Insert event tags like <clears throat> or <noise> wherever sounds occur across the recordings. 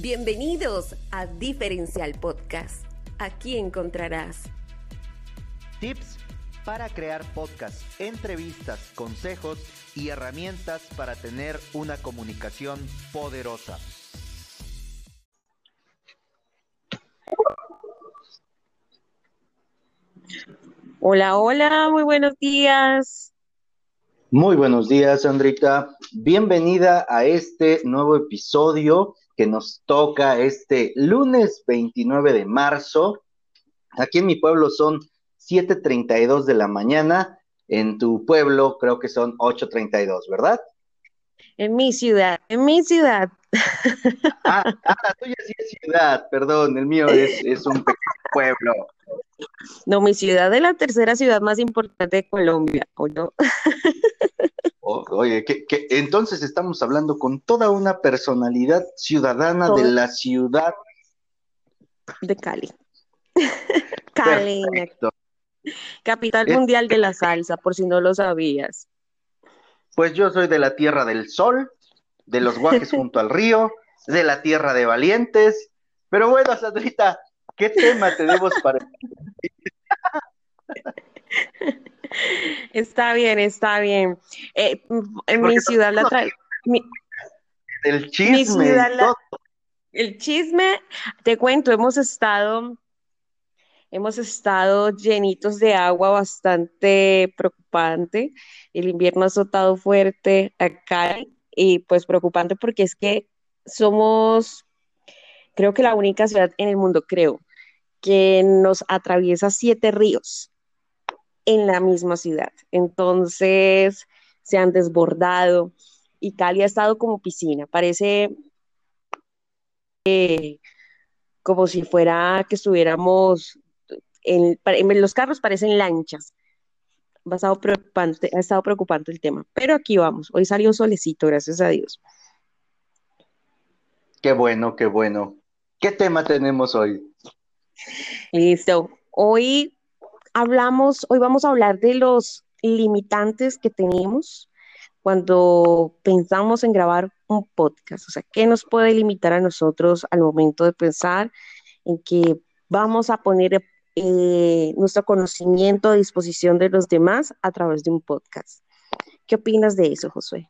Bienvenidos a Diferencial Podcast. Aquí encontrarás tips para crear podcasts, entrevistas, consejos y herramientas para tener una comunicación poderosa. Hola, hola, muy buenos días. Muy buenos días, Andrita. Bienvenida a este nuevo episodio que nos toca este lunes 29 de marzo. Aquí en mi pueblo son 7.32 de la mañana. En tu pueblo creo que son 8.32, ¿verdad? En mi ciudad, en mi ciudad. <laughs> Ah, ah, la tuya sí es ciudad, perdón, el mío es, un pequeño pueblo. No, mi ciudad es la tercera ciudad más importante de Colombia, ¿o no? <laughs> oye, que, entonces estamos hablando con toda una personalidad ciudadana de la ciudad de Cali. <laughs> Cali, capital mundial de la salsa, por si no lo sabías. Pues yo soy de la tierra del sol, de los guajes <laughs> junto al río, de la tierra de valientes. Pero bueno, Sandrita, ¿qué tema tenemos para <laughs> <laughs> Está bien, está bien. Eh, en mi ciudad la trae. el chisme. el chisme, te cuento, hemos estado, hemos estado llenitos de agua bastante preocupante. El invierno ha azotado fuerte acá y pues preocupante porque es que somos, creo que la única ciudad en el mundo, creo, que nos atraviesa siete ríos en la misma ciudad. Entonces se han desbordado y Cali ha estado como piscina. Parece eh, como si fuera que estuviéramos en, los carros parecen lanchas. Ha estado, preocupante, ha estado preocupante el tema. Pero aquí vamos. Hoy salió solecito, gracias a Dios. Qué bueno, qué bueno. ¿Qué tema tenemos hoy? Listo. Hoy hablamos, hoy vamos a hablar de los limitantes que tenemos cuando pensamos en grabar un podcast. O sea, ¿qué nos puede limitar a nosotros al momento de pensar en que vamos a poner eh, nuestro conocimiento a disposición de los demás a través de un podcast? ¿Qué opinas de eso, Josué?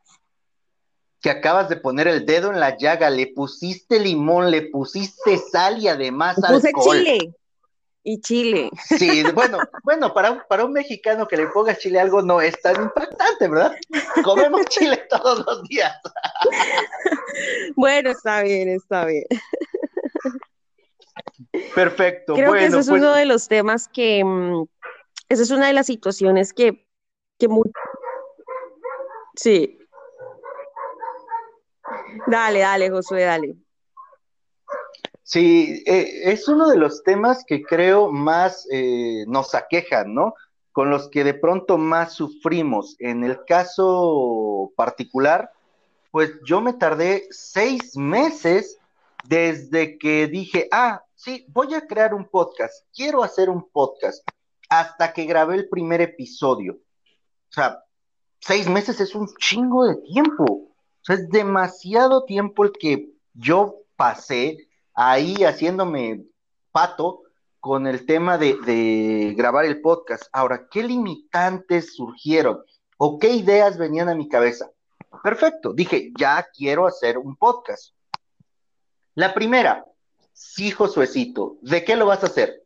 Que acabas de poner el dedo en la llaga, le pusiste limón, le pusiste sal y además Puse chile y Chile. Sí, bueno, bueno, para, para un mexicano que le ponga chile algo no es tan impactante, ¿verdad? Comemos <laughs> chile todos los días. Bueno, está bien, está bien. Perfecto. Creo que ese es pues uno de los temas que, mm, esa es una de las situaciones que, que Sí. Dale, dale, Josué, dale. Sí, eh, es uno de los temas que creo más eh, nos aquejan, ¿no? Con los que de pronto más sufrimos. En el caso particular, pues yo me tardé seis meses desde que dije, ah, sí, voy a crear un podcast, quiero hacer un podcast, hasta que grabé el primer episodio. O sea, seis meses es un chingo de tiempo. O sea, es demasiado tiempo el que yo pasé ahí haciéndome pato con el tema de, grabar el podcast. Ahora, ¿qué limitantes surgieron o qué ideas venían a mi cabeza? Perfecto, dije, ya quiero hacer un podcast. La primera, sí, Josuecito, ¿de qué lo vas a hacer?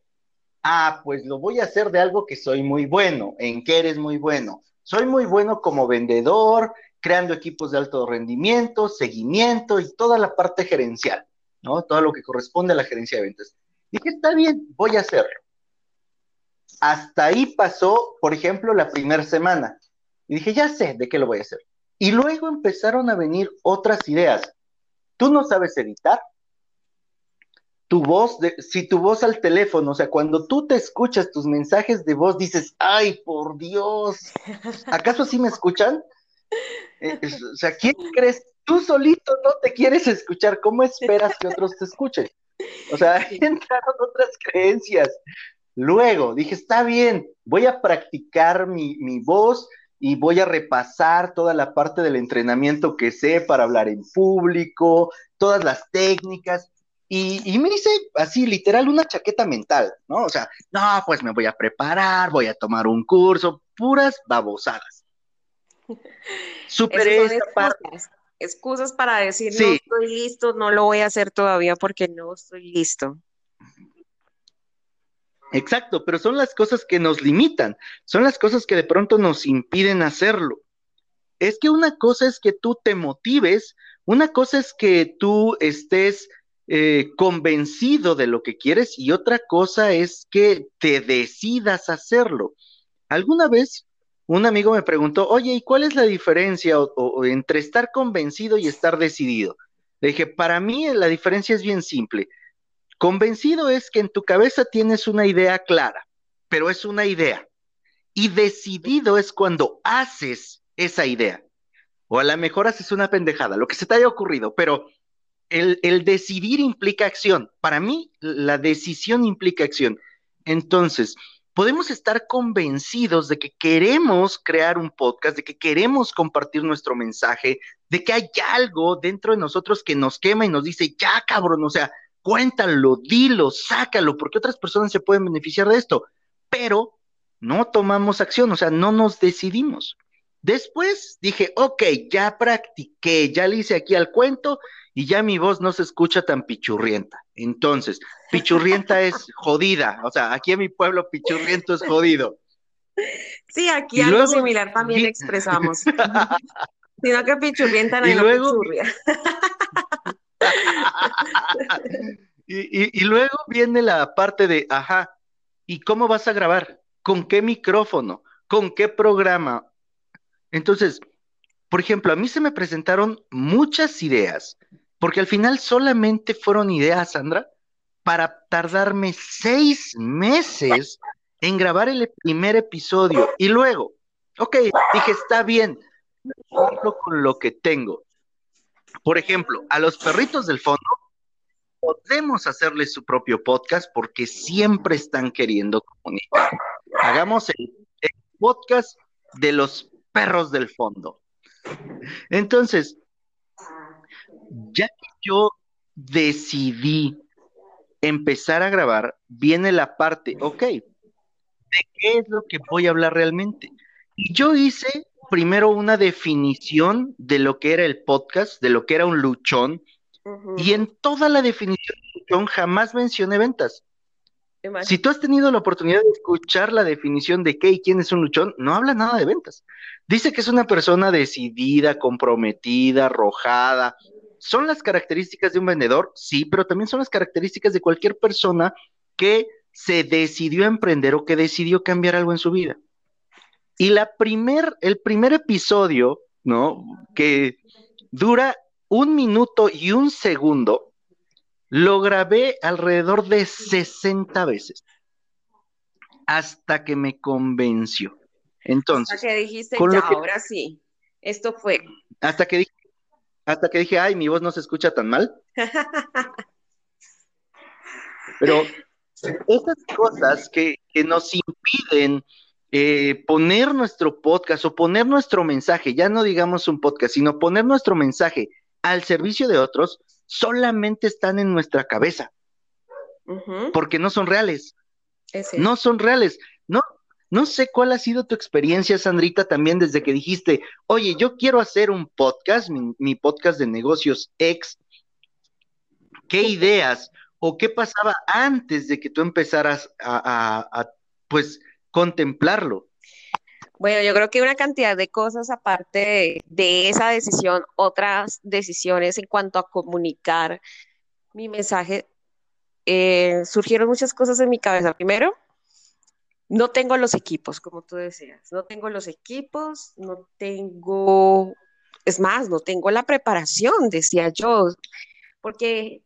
Ah, pues lo voy a hacer de algo que soy muy bueno. ¿En qué eres muy bueno? Soy muy bueno como vendedor, creando equipos de alto rendimiento, seguimiento y toda la parte gerencial. ¿No? Todo lo que corresponde a la gerencia de ventas. Dije, está bien, voy a hacerlo. Hasta ahí pasó, por ejemplo, la primera semana. Y dije, ya sé de qué lo voy a hacer. Y luego empezaron a venir otras ideas. Tú no sabes editar. Tu voz, de, si tu voz al teléfono, o sea, cuando tú te escuchas tus mensajes de voz, dices, ay, por Dios, <laughs> ¿acaso sí me escuchan? Eh, o sea, ¿quién crees tú solito no te quieres escuchar, ¿cómo esperas que otros te escuchen? O sea, <laughs> entraron otras creencias. Luego dije, está bien, voy a practicar mi, voz y voy a repasar toda la parte del entrenamiento que sé para hablar en público, todas las técnicas. Y, me hice así, literal, una chaqueta mental, ¿no? O sea, no, pues me voy a preparar, voy a tomar un curso, puras babosadas. <laughs> Superé esta parte. Excusas para decir, no estoy listo, no lo voy a hacer todavía porque no estoy listo. Exacto, pero son las cosas que nos limitan, son las cosas que de pronto nos impiden hacerlo. Es que una cosa es que tú te motives, una cosa es que tú estés eh, convencido de lo que quieres y otra cosa es que te decidas hacerlo. Alguna vez un amigo me preguntó, oye, ¿y cuál es la diferencia entre estar convencido y estar decidido? Le dije, para mí la diferencia es bien simple. Convencido es que en tu cabeza tienes una idea clara, pero es una idea. Y decidido es cuando haces esa idea. O a lo mejor haces una pendejada, lo que se te haya ocurrido, pero el decidir implica acción. Para mí, la decisión implica acción. Entonces, podemos estar convencidos de que queremos crear un podcast, de que queremos compartir nuestro mensaje, de que hay algo dentro de nosotros que nos quema y nos dice, ya cabrón, o sea, cuéntalo, dilo, sácalo, porque otras personas se pueden beneficiar de esto, pero no tomamos acción, o sea, no nos decidimos. Después dije, ok, ya practiqué, ya le hice aquí al cuento y ya mi voz no se escucha tan pichurrienta. Entonces, pichurrienta es <laughs> jodida, o sea, aquí en mi pueblo pichurriento es jodido. Sí, aquí algo similar también expresamos. <laughs> Sino que pichurrienta no y luego, pichurria. <laughs> y, luego viene la parte de, ajá, ¿y cómo vas a grabar? ¿Con qué micrófono? ¿Con qué programa? Entonces, por ejemplo, a mí se me presentaron muchas ideas, porque al final solamente fueron ideas, Sandra, para tardarme seis meses en grabar el primer episodio. Y luego, ok, dije, está bien, con lo que tengo. Por ejemplo, a los perritos del fondo podemos hacerles su propio podcast porque siempre están queriendo comunicar. Hagamos el, podcast de los perros del fondo. Entonces, ya que yo decidí empezar a grabar, viene la parte, ok, ¿de qué es lo que voy a hablar realmente? Y yo hice primero una definición de lo que era el podcast, de lo que era un luchón, y en toda la definición de luchón jamás mencioné ventas. Si tú has tenido la oportunidad de escuchar la definición de qué y quién es un luchón, no habla nada de ventas. Dice que es una persona decidida, comprometida, arrojada. ¿Son las características de un vendedor? Sí, pero también son las características de cualquier persona que se decidió a emprender o que decidió cambiar algo en su vida. Y la primer, el primer episodio, ¿no? Que dura un minuto y un segundo, lo grabé alrededor de 60 veces hasta que me convenció. Entonces, hasta que dijiste, ya, ahora sí, esto fue. Hasta que dije, hasta que dije, ay, mi voz no se escucha tan mal. Pero esas cosas que, que nos impiden eh, poner nuestro podcast o poner nuestro mensaje, ya no digamos un podcast, sino poner nuestro mensaje al servicio de otros, solamente están en nuestra cabeza, porque no son reales. No son reales. No, sé cuál ha sido tu experiencia, Sandrita, también desde que dijiste, oye, yo quiero hacer un podcast, mi, podcast de negocios ex. ¿Qué ideas o qué pasaba antes de que tú empezaras a, a pues, contemplarlo. Bueno, yo creo que una cantidad de cosas aparte de, esa decisión, otras decisiones en cuanto a comunicar mi mensaje, eh, surgieron muchas cosas en mi cabeza. Primero, no tengo los equipos, como tú decías, no tengo los equipos, no tengo, es más, no tengo la preparación, decía yo, porque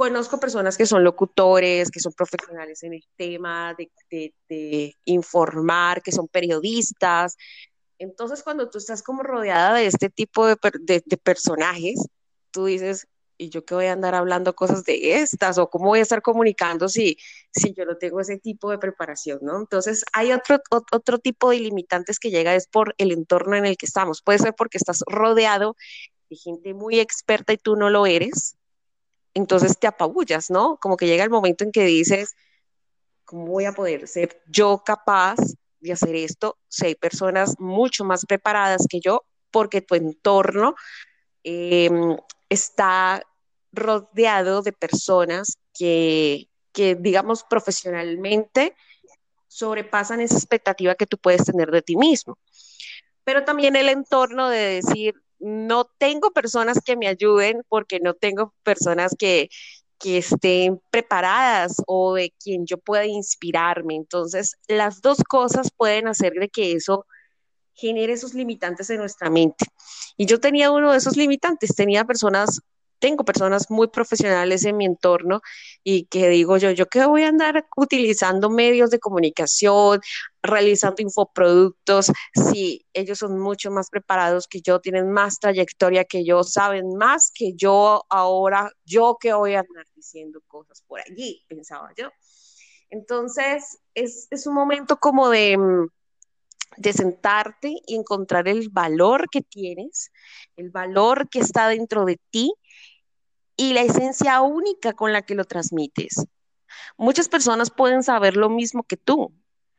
Conozco personas que son locutores, que son profesionales en el tema de, informar, que son periodistas. Entonces, cuando tú estás como rodeada de este tipo de, personajes, tú dices, ¿y yo qué voy a andar hablando cosas de estas? ¿O cómo voy a estar comunicando si, si yo no tengo ese tipo de preparación, ¿no? Entonces, hay otro, otro tipo de limitantes que llega es por el entorno en el que estamos. Puede ser porque estás rodeado de gente muy experta y tú no lo eres. Entonces te apabullas, ¿no? Como que llega el momento en que dices, ¿cómo voy a poder ser yo capaz de hacer esto si hay personas mucho más preparadas que yo? Porque tu entorno em, está rodeado de personas que, que, digamos, profesionalmente sobrepasan esa expectativa que tú puedes tener de ti mismo. Pero también el entorno de decir, no tengo personas que me ayuden porque no tengo personas que, que estén preparadas o de quien yo pueda inspirarme. Entonces, las dos cosas pueden hacer de que eso genere esos limitantes en nuestra mente. Y yo tenía uno de esos limitantes, tenía personas tengo personas muy profesionales en mi entorno y que digo yo, yo que voy a andar utilizando medios de comunicación, realizando infoproductos, si ellos son mucho más preparados que yo, tienen más trayectoria que yo, saben más que yo ahora, yo que voy a andar diciendo cosas por allí, pensaba yo. Entonces, es, un momento como de de sentarte y encontrar el valor que tienes, el valor que está dentro de ti y la esencia única con la que lo transmites. Muchas personas pueden saber lo mismo que tú,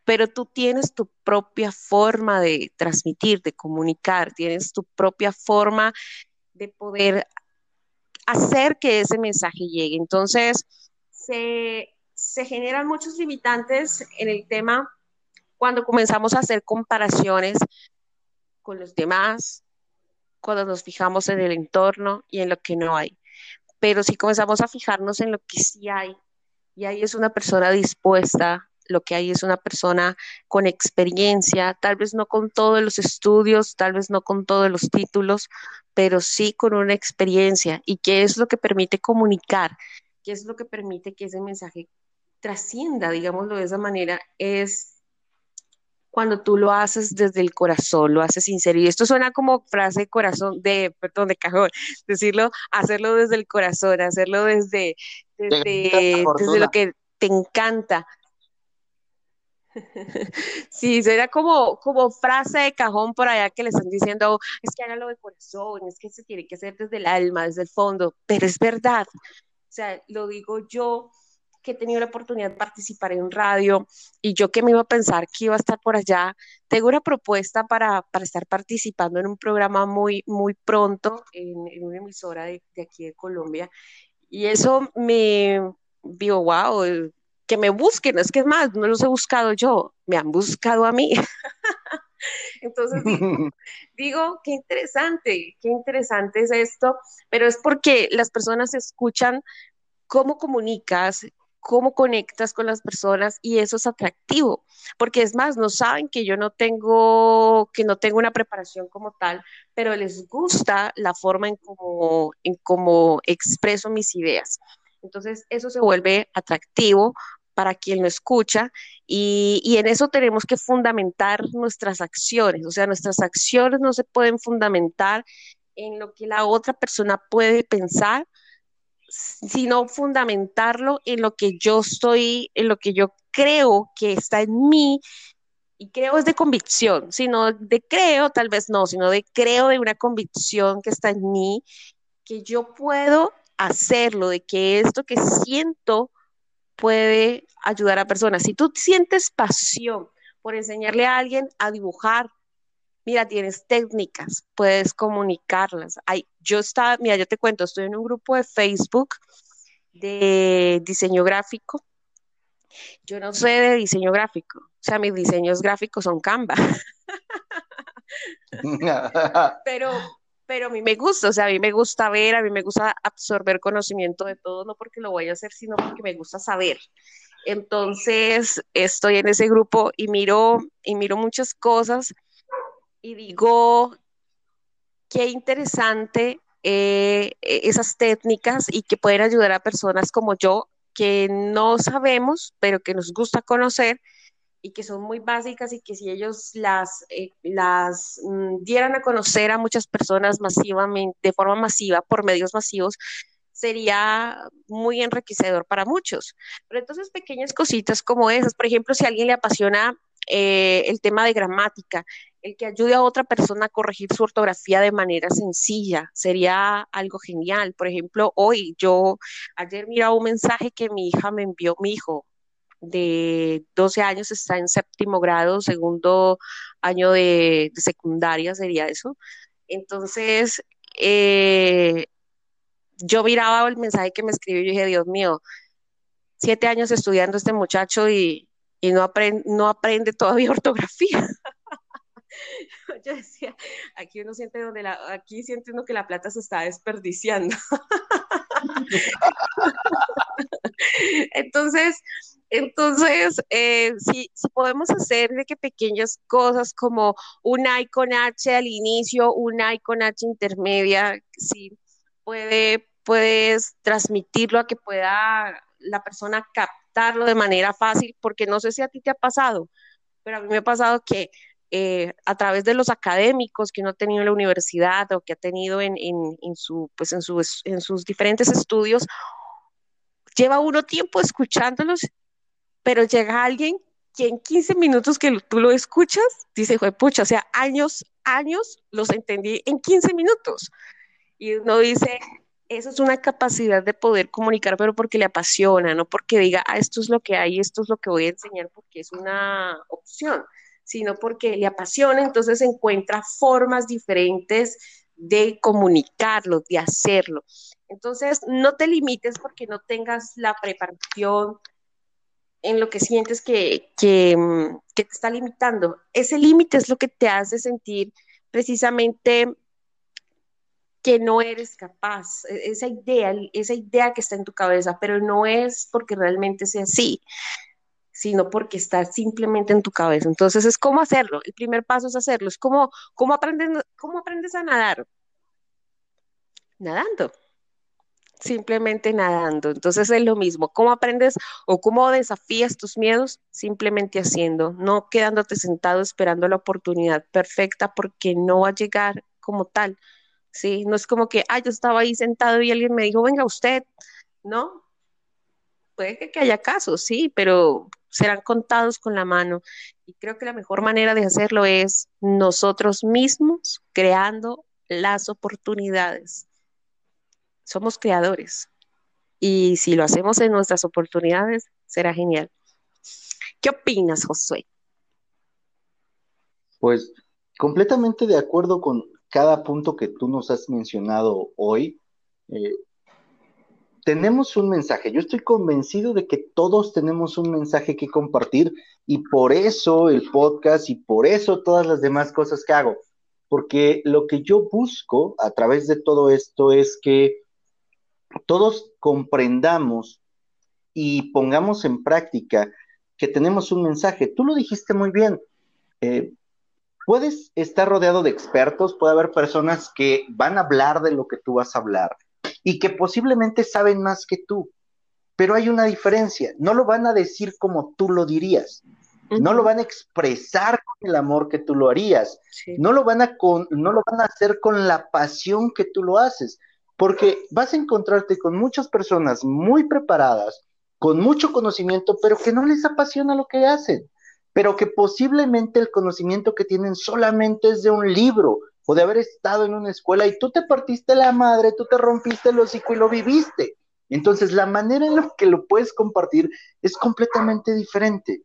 pero tú tienes tu propia forma de transmitir, de comunicar, tienes tu propia forma de poder hacer que ese mensaje llegue. Entonces, se, se generan muchos limitantes en el tema cuando comenzamos a hacer comparaciones con los demás, cuando nos fijamos en el entorno y en lo que no hay pero si comenzamos a fijarnos en lo que sí hay, y ahí es una persona dispuesta, lo que hay es una persona con experiencia, tal vez no con todos los estudios, tal vez no con todos los títulos, pero sí con una experiencia. ¿Y qué es lo que permite comunicar? ¿Qué es lo que permite que ese mensaje trascienda, digámoslo de esa manera? Es cuando tú lo haces desde el corazón, lo haces sincero. Y esto suena como frase de corazón, de, perdón, de cajón, <laughs> decirlo, hacerlo desde el corazón, hacerlo desde, desde, desde lo que te encanta. <laughs> Sí, será como, como frase de cajón por allá que le están diciendo, es que hágalo de corazón, es que se tiene que hacer desde el alma, desde el fondo, pero es verdad. O sea, lo digo yo que he tenido la oportunidad de participar en radio y yo que me iba a pensar que iba a estar por allá, tengo una propuesta para, para estar participando en un programa muy, muy pronto en, en una emisora de, de, aquí de Colombia. Y eso me digo, wow, que me busquen, es que es más, no los he buscado yo, me han buscado a mí. <laughs> Entonces digo, <laughs> digo, qué interesante, qué interesante es esto, pero es porque las personas escuchan cómo comunicas, cómo conectas con las personas y eso es atractivo, porque es más, no saben que yo no tengo, que no tengo una preparación como tal, pero les gusta la forma en cómo, en cómo expreso mis ideas. Entonces, eso se vuelve atractivo para quien lo escucha y, y, en eso tenemos que fundamentar nuestras acciones, o sea, nuestras acciones no se pueden fundamentar en lo que la otra persona puede pensar sino fundamentarlo en lo que yo estoy, en lo que yo creo que está en mí, y creo es de convicción, sino de creo, tal vez no, sino de creo de una convicción que está en mí, que yo puedo hacerlo, de que esto que siento puede ayudar a personas. Si tú sientes pasión por enseñarle a alguien a dibujar, mira, tienes técnicas, puedes comunicarlas. Hay, yo estaba, mira, yo te cuento, estoy en un grupo de Facebook de diseño gráfico. Yo no sé de diseño gráfico, o sea, mis diseños gráficos son Canva. <laughs> pero, pero a mí me gusta, o sea, a mí me gusta ver, a mí me gusta absorber conocimiento de todo, no porque lo voy a hacer, sino porque me gusta saber. Entonces, estoy en ese grupo y miro, y miro muchas cosas y digo, qué interesante eh, e-, esas técnicas y que pueden ayudar a personas como yo que no sabemos, pero que nos gusta conocer y que son muy básicas y que si ellos las, eh, las mm, dieran a conocer a muchas personas masivamente, de forma masiva, por medios masivos, sería muy enriquecedor para muchos. Pero entonces pequeñas cositas como esas, por ejemplo, si a alguien le apasiona eh, el tema de gramática, el que ayude a otra persona a corregir su ortografía de manera sencilla, sería algo genial. Por ejemplo, hoy yo, ayer miraba un mensaje que mi hija me envió, mi hijo de 12 años está en séptimo grado, segundo año de, secundaria sería eso. Entonces, eh, yo miraba el mensaje que me escribió y dije, Dios mío, siete años estudiando este muchacho y, no, aprende, no aprende todavía <laughs> ortografía. <laughs> yo decía, aquí uno siente donde la, aquí siente uno que la plata se está desperdiciando. <laughs> entonces, entonces, eh, si, podemos hacer de que pequeñas cosas como un icon H al inicio, un icon H intermedia, si puede, puedes transmitirlo a que pueda la persona captarlo de manera fácil, porque no sé si a ti te ha pasado, pero a mí me ha pasado que eh, a través de los académicos que uno ha tenido en la universidad o que ha tenido en, su, pues en, en sus diferentes estudios, lleva uno tiempo escuchándolos, pero llega alguien que en 15 minutos que tú lo escuchas, dice, pucha, o sea, años, años los entendí en 15 minutos. Y uno dice, eso es una capacidad de poder comunicar, pero porque le apasiona, no porque diga, ah, esto es lo que hay, esto es lo que voy a enseñar porque es una opción sino porque le apasiona, entonces encuentra formas diferentes de comunicarlo, de hacerlo. Entonces, no te limites porque no tengas la preparación en lo que sientes que, que, mm, te está limitando. Ese límite es lo que te hace sentir precisamente que no eres capaz, e-, esa idea, esa idea que está en tu cabeza, pero no es porque realmente sea así, sino porque está simplemente en tu cabeza. Entonces es cómo hacerlo. El primer paso es hacerlo. Es como, ¿cómo aprendes, cómo aprendes a nadar? Nadando. Simplemente nadando. Entonces es lo mismo. ¿Cómo aprendes o cómo desafías tus miedos? Simplemente haciendo, no quedándote sentado esperando la oportunidad perfecta porque no va a llegar como tal. ¿sí? No es como que, ah, yo estaba ahí sentado y alguien me dijo, venga usted, ¿no? Puede que haya casos, sí, pero serán contados con la mano. Y creo que la mejor manera de hacerlo es nosotros mismos creando las oportunidades. Somos creadores. Y si lo hacemos en nuestras oportunidades, será genial. ¿Qué opinas, Josué? Pues completamente de acuerdo con cada punto que tú nos has mencionado hoy. Eh, tenemos un mensaje. Yo estoy convencido de que todos tenemos un mensaje que compartir y por eso el podcast y por eso todas las demás cosas que hago. Porque lo que yo busco a través de todo esto es que todos comprendamos y pongamos en práctica que tenemos un mensaje. Tú lo dijiste muy bien. Eh, puedes estar rodeado de expertos, puede haber personas que van a hablar de lo que tú vas a hablar y que posiblemente saben más que tú. Pero hay una diferencia, no lo van a decir como tú lo dirías, no lo van a expresar con el amor que tú lo harías, no, lo van a con, no lo van a hacer con la pasión que tú lo haces, porque vas a encontrarte con muchas personas muy preparadas, con mucho conocimiento, pero que no les apasiona lo que hacen, pero que posiblemente el conocimiento que tienen solamente es de un libro o de haber estado en una escuela y tú te partiste la madre, tú te rompiste el hocico y lo viviste. Entonces, la manera en la que lo puedes compartir es completamente diferente.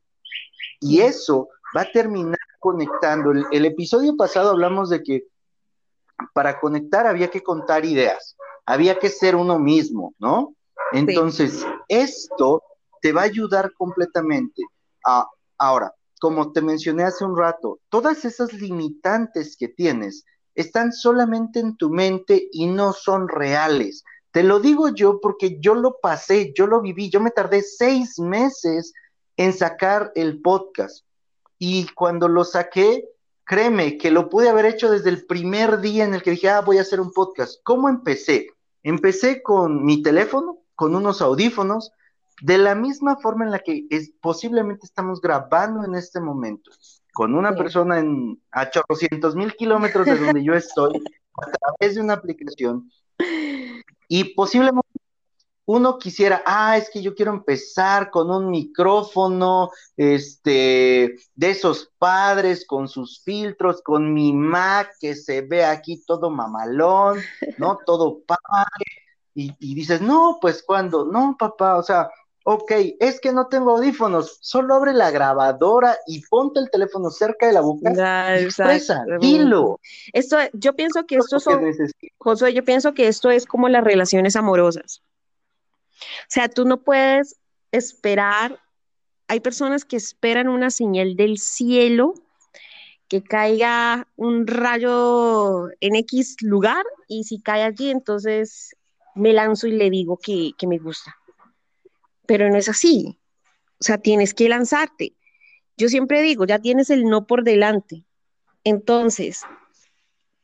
Y eso va a terminar conectando. El, episodio pasado hablamos de que para conectar había que contar ideas, había que ser uno mismo, ¿no? Entonces, esto te va a ayudar completamente. a ahora, como te mencioné hace un rato, todas esas limitantes que tienes están solamente en tu mente y no son reales. Te lo digo yo porque yo lo pasé, yo lo viví, yo me tardé seis meses en sacar el podcast. Y cuando lo saqué, créeme que lo pude haber hecho desde el primer día en el que dije, ah, voy a hacer un podcast. ¿Cómo empecé? Empecé con mi teléfono, con unos audífonos, de la misma forma en la que es, posiblemente estamos grabando en este momento, con una persona en, a 800 mil kilómetros de donde yo estoy, a través de una aplicación, y posiblemente uno quisiera, ah, es que yo quiero empezar con un micrófono, este, de esos padres con sus filtros, con mi Mac que se ve aquí todo mamalón, ¿no? Todo padre. Y, y dices, no, pues cuando, no, papá, o sea, ok, es que no tengo audífonos, solo abre la grabadora y ponte el teléfono cerca de la boca y expresa, dilo. Esto, yo pienso que esto son, Josué, yo pienso que esto es como las relaciones amorosas. O sea, tú no puedes esperar, hay personas que esperan una señal del cielo, que caiga un rayo en X lugar y si cae allí, entonces me lanzo y le digo que, que me gusta. Pero no es así. O sea, tienes que lanzarte. Yo siempre digo, ya tienes el no por delante. Entonces,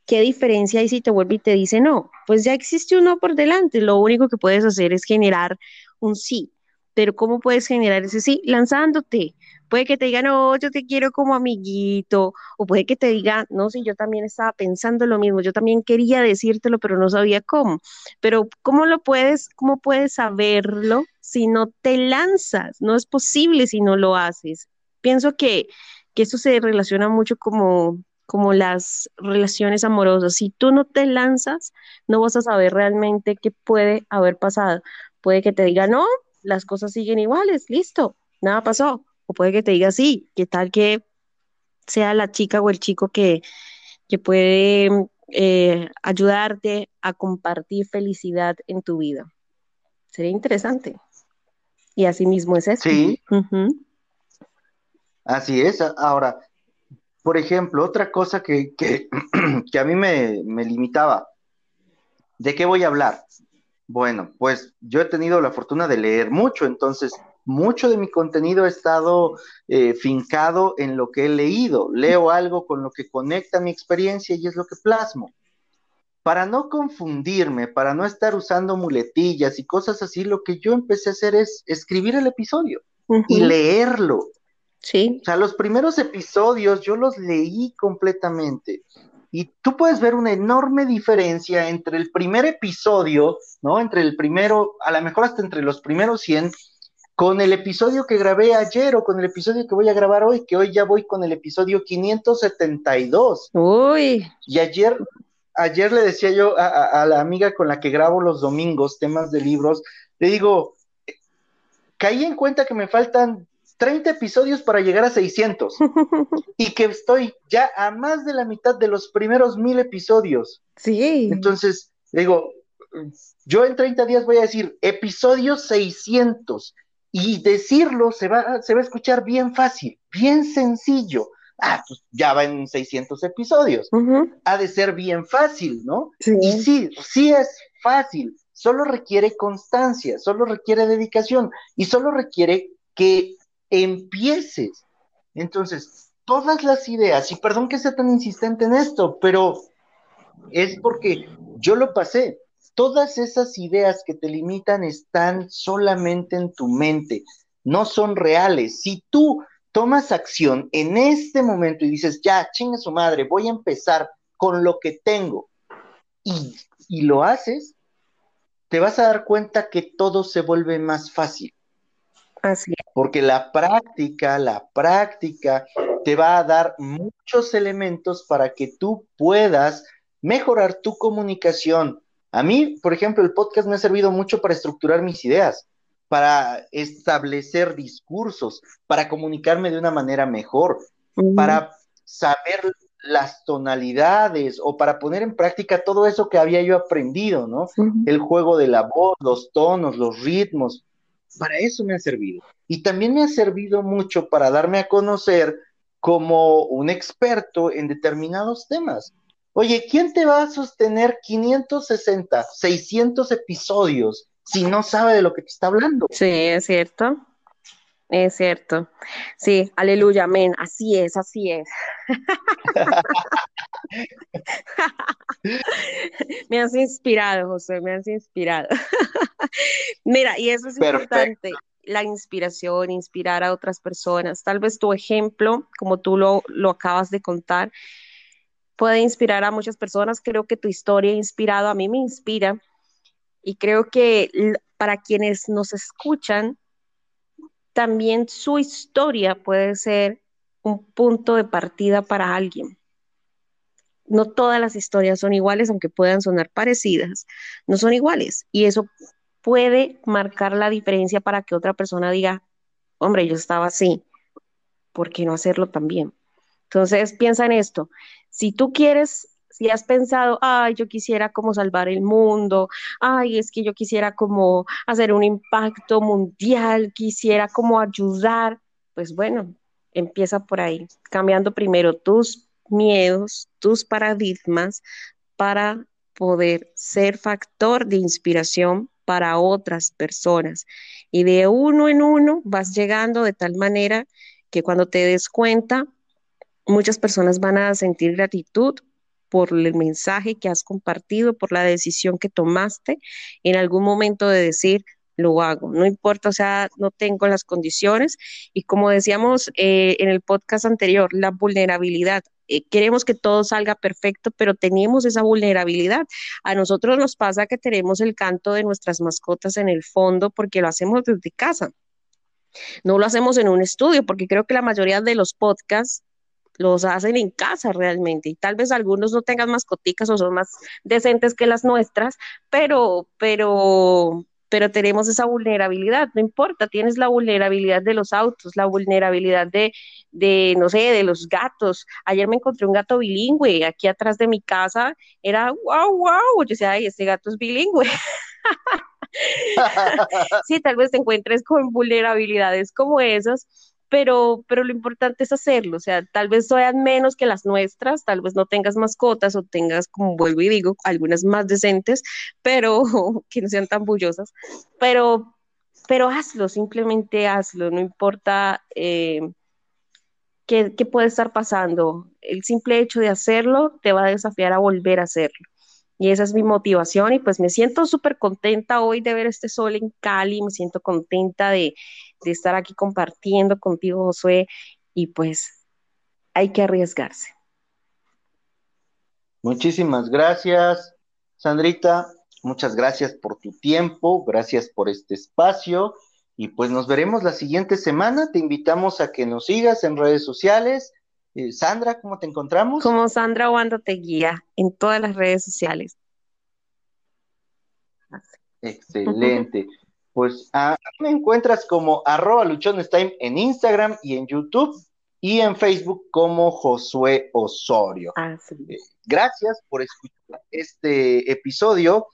¿qué diferencia hay si te vuelve y te dice no? Pues ya existe un no por delante, lo único que puedes hacer es generar un sí, pero ¿cómo puedes generar ese sí? Lanzándote. Puede que te digan, no, yo te quiero como amiguito, o puede que te diga, no sé, yo también estaba pensando lo mismo, yo también quería decírtelo, pero no sabía cómo. Pero ¿cómo lo puedes, cómo puedes saberlo si no te lanzas? No es posible si no lo haces. Pienso que, que esto se relaciona mucho como como las relaciones amorosas. Si tú no te lanzas, no vas a saber realmente qué puede haber pasado. Puede que te diga, no, las cosas siguen iguales, listo, nada pasó. O puede que te diga, sí, qué tal que sea la chica o el chico que, que puede eh, ayudarte a compartir felicidad en tu vida. Sería interesante. Y así mismo es eso. Sí. Así es. Ahora, por ejemplo, otra cosa que, que, <clears throat> a mí me, limitaba, ¿de qué voy a hablar? Bueno, pues yo he tenido la fortuna de leer mucho, entonces mucho de mi contenido ha estado eh, fincado en lo que he leído. Leo algo con lo que conecta mi experiencia y es lo que plasmo. Para no confundirme, para no estar usando muletillas y cosas así, lo que yo empecé a hacer es escribir el episodio y leerlo Sí. O sea, los primeros episodios yo los leí completamente. Y tú puedes ver una enorme diferencia entre el primer episodio, ¿no? Entre el primero, a lo mejor hasta entre los primeros 100, con el episodio que grabé ayer o con el episodio que voy a grabar hoy, que hoy ya voy con el episodio 572. Uy. Y ayer, ayer le decía yo a, a la amiga con la que grabo los domingos temas de libros, le digo, caí en cuenta que me faltan 30 episodios para llegar a 600 <laughs> y que estoy ya a más de la mitad de los primeros mil episodios. Sí. Entonces, digo, yo en 30 días voy a decir episodio 600 y decirlo se va, se va a escuchar bien fácil, bien sencillo. Ah, pues ya va en 600 episodios. Ha de ser bien fácil, ¿no? Sí. Y sí, sí es fácil, solo requiere constancia, solo requiere dedicación y solo requiere que empieces. Entonces, todas las ideas, y perdón que sea tan insistente en esto, pero es porque yo lo pasé. Todas esas ideas que te limitan están solamente en tu mente, no son reales. Si tú tomas acción en este momento y dices, ya, chinga su madre, voy a empezar con lo que tengo, y, y lo haces, te vas a dar cuenta que todo se vuelve más fácil. Así Porque la práctica, la práctica te va a dar muchos elementos para que tú puedas mejorar tu comunicación. A mí, por ejemplo, el podcast me ha servido mucho para estructurar mis ideas, para establecer discursos, para comunicarme de una manera mejor, para saber las tonalidades o para poner en práctica todo eso que había yo aprendido, ¿no? El juego de la voz, los tonos, los ritmos para eso me ha servido. Y también me ha servido mucho para darme a conocer como un experto en determinados temas. Oye, ¿quién te va a sostener 560, 600 episodios si no sabe de lo que te está hablando? Sí, es cierto. Es cierto. Sí, aleluya, amén. Así es, así es. <laughs> me has inspirado, José, me has inspirado. <laughs> Mira, y eso es importante, la inspiración, inspirar a otras personas. Tal vez tu ejemplo, como tú lo, lo acabas de contar, puede inspirar a muchas personas. Creo que tu historia ha inspirado, a mí me inspira. Y creo que para quienes nos escuchan, también su historia puede ser un punto de partida para alguien. No todas las historias son iguales, aunque puedan sonar parecidas, no son iguales. Y eso puede marcar la diferencia para que otra persona diga, hombre, yo estaba así, ¿por qué no hacerlo también? Entonces, piensa en esto. Si tú quieres si has pensado, ay, yo quisiera como salvar el mundo, ay, es que yo quisiera como hacer un impacto mundial, quisiera como ayudar, pues bueno, empieza por ahí, cambiando primero tus miedos, tus paradigmas para poder ser factor de inspiración para otras personas. Y de uno en uno vas llegando de tal manera que cuando te des cuenta, muchas personas van a sentir gratitud por el mensaje que has compartido, por la decisión que tomaste en algún momento de decir, lo hago, no importa, o sea, no tengo las condiciones. Y como decíamos eh, en el podcast anterior, la vulnerabilidad. Eh, queremos que todo salga perfecto, pero tenemos esa vulnerabilidad. A nosotros nos pasa que tenemos el canto de nuestras mascotas en el fondo porque lo hacemos desde casa. No lo hacemos en un estudio, porque creo que la mayoría de los podcasts los hacen en casa realmente y tal vez algunos no tengan mascoticas o son más decentes que las nuestras, pero, pero, pero tenemos esa vulnerabilidad, no importa, tienes la vulnerabilidad de los autos, la vulnerabilidad de, de, no sé, de los gatos. Ayer me encontré un gato bilingüe aquí atrás de mi casa, era wow, wow, yo decía, ay, este gato es bilingüe. <laughs> sí, tal vez te encuentres con vulnerabilidades como esas, pero, pero lo importante es hacerlo, o sea, tal vez sean menos que las nuestras, tal vez no tengas mascotas o tengas, como vuelvo y digo, algunas más decentes, pero <laughs> que no sean tan bullosas, pero, pero hazlo, simplemente hazlo, no importa eh, qué, qué puede estar pasando, el simple hecho de hacerlo te va a desafiar a volver a hacerlo. Y esa es mi motivación y pues me siento súper contenta hoy de ver este sol en Cali, me siento contenta de, de estar aquí compartiendo contigo, Josué, y pues hay que arriesgarse. Muchísimas gracias, Sandrita. Muchas gracias por tu tiempo, gracias por este espacio y pues nos veremos la siguiente semana. Te invitamos a que nos sigas en redes sociales. Eh, Sandra, ¿cómo te encontramos? Como Sandra Wanda te guía en todas las redes sociales. Excelente. Pues a, me encuentras como arroba luchonestime en Instagram y en YouTube y en Facebook como Josué Osorio. Ah, eh, gracias por escuchar este episodio.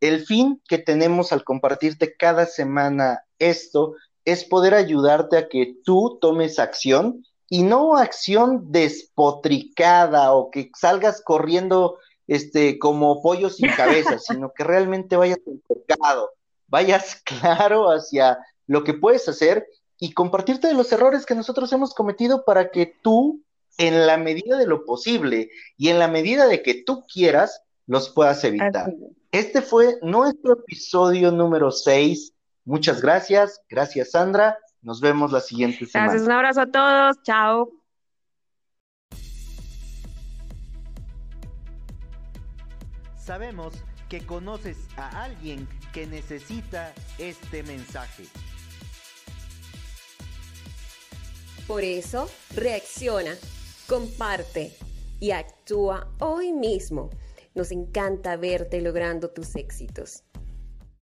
El fin que tenemos al compartirte cada semana esto es poder ayudarte a que tú tomes acción y no acción despotricada o que salgas corriendo este como pollo sin <laughs> cabeza, sino que realmente vayas enfocado, vayas <laughs> claro hacia lo que puedes hacer y compartirte de los errores que nosotros hemos cometido para que tú, en la medida de lo posible y en la medida de que tú quieras, los puedas evitar. Este fue nuestro episodio número 6. Muchas gracias. Gracias, Sandra. Nos vemos la siguiente semana. Gracias, un abrazo a todos. Chao. Sabemos que conoces a alguien que necesita este mensaje. Por eso, reacciona, comparte y actúa hoy mismo. Nos encanta verte logrando tus éxitos.